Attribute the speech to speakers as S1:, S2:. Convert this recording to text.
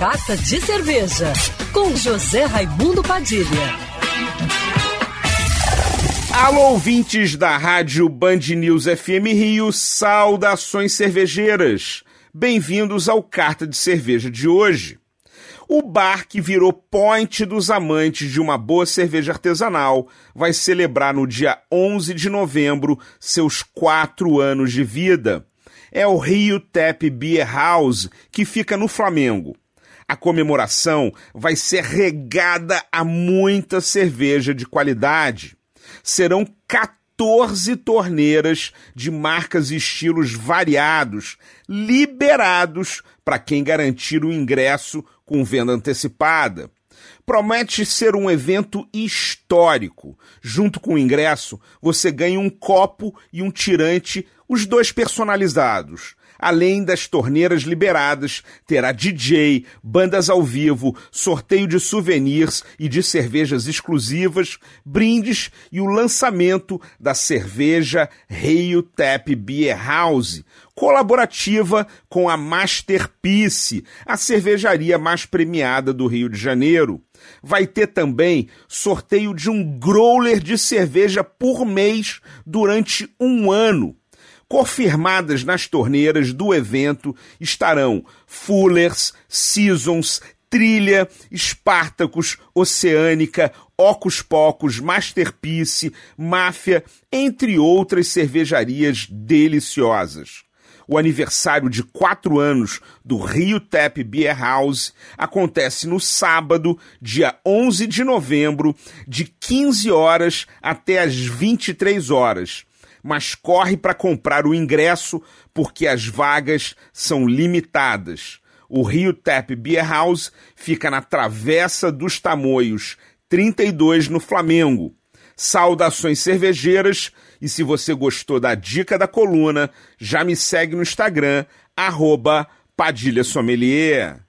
S1: Carta de Cerveja, com José Raimundo Padilha.
S2: Alô, ouvintes da rádio Band News FM Rio, saudações cervejeiras. Bem-vindos ao Carta de Cerveja de hoje. O bar que virou point dos amantes de uma boa cerveja artesanal vai celebrar no dia 11 de novembro seus quatro anos de vida. É o Rio Tap Beer House, que fica no Flamengo. A comemoração vai ser regada a muita cerveja de qualidade. Serão 14 torneiras de marcas e estilos variados, liberados para quem garantir o ingresso com venda antecipada. Promete ser um evento histórico. Junto com o ingresso, você ganha um copo e um tirante, os dois personalizados. Além das torneiras liberadas, terá DJ, bandas ao vivo, sorteio de souvenirs e de cervejas exclusivas, brindes e o lançamento da cerveja Rio Tap Beer House, colaborativa com a Masterpiece, a cervejaria mais premiada do Rio de Janeiro. Vai ter também sorteio de um growler de cerveja por mês durante um ano. Confirmadas nas torneiras do evento estarão Fullers, Seasons, Trilha, Espartacus, Oceânica, Ocus Pocos, Masterpiece, Máfia, entre outras cervejarias deliciosas. O aniversário de quatro anos do Rio Tap Beer House acontece no sábado, dia 11 de novembro, de 15 horas até as 23 horas mas corre para comprar o ingresso porque as vagas são limitadas. O Rio Tap Beer House fica na Travessa dos Tamoios, 32 no Flamengo. Saudações cervejeiras e se você gostou da dica da coluna, já me segue no Instagram, arroba Padilha Sommelier.